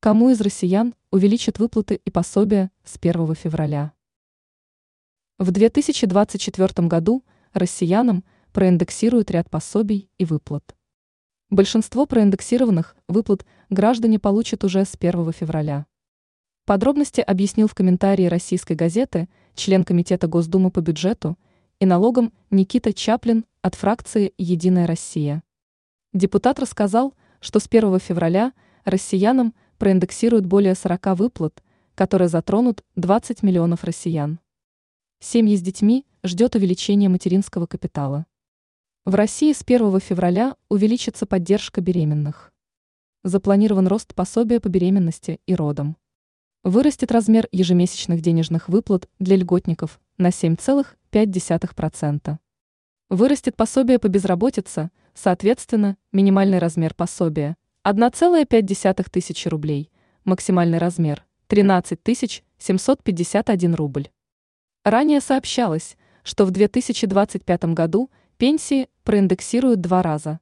Кому из россиян увеличат выплаты и пособия с 1 февраля? В 2024 году россиянам проиндексируют ряд пособий и выплат. Большинство проиндексированных выплат граждане получат уже с 1 февраля. Подробности объяснил в комментарии российской газеты член Комитета Госдумы по бюджету и налогам Никита Чаплин от фракции «Единая Россия». Депутат рассказал, что с 1 февраля россиянам – проиндексируют более 40 выплат, которые затронут 20 миллионов россиян. Семьи с детьми ждет увеличение материнского капитала. В России с 1 февраля увеличится поддержка беременных. Запланирован рост пособия по беременности и родам. Вырастет размер ежемесячных денежных выплат для льготников на 7,5%. Вырастет пособие по безработице, соответственно, минимальный размер пособия – 1,5 тысячи рублей, максимальный размер 13 751 рубль. Ранее сообщалось, что в 2025 году пенсии проиндексируют два раза.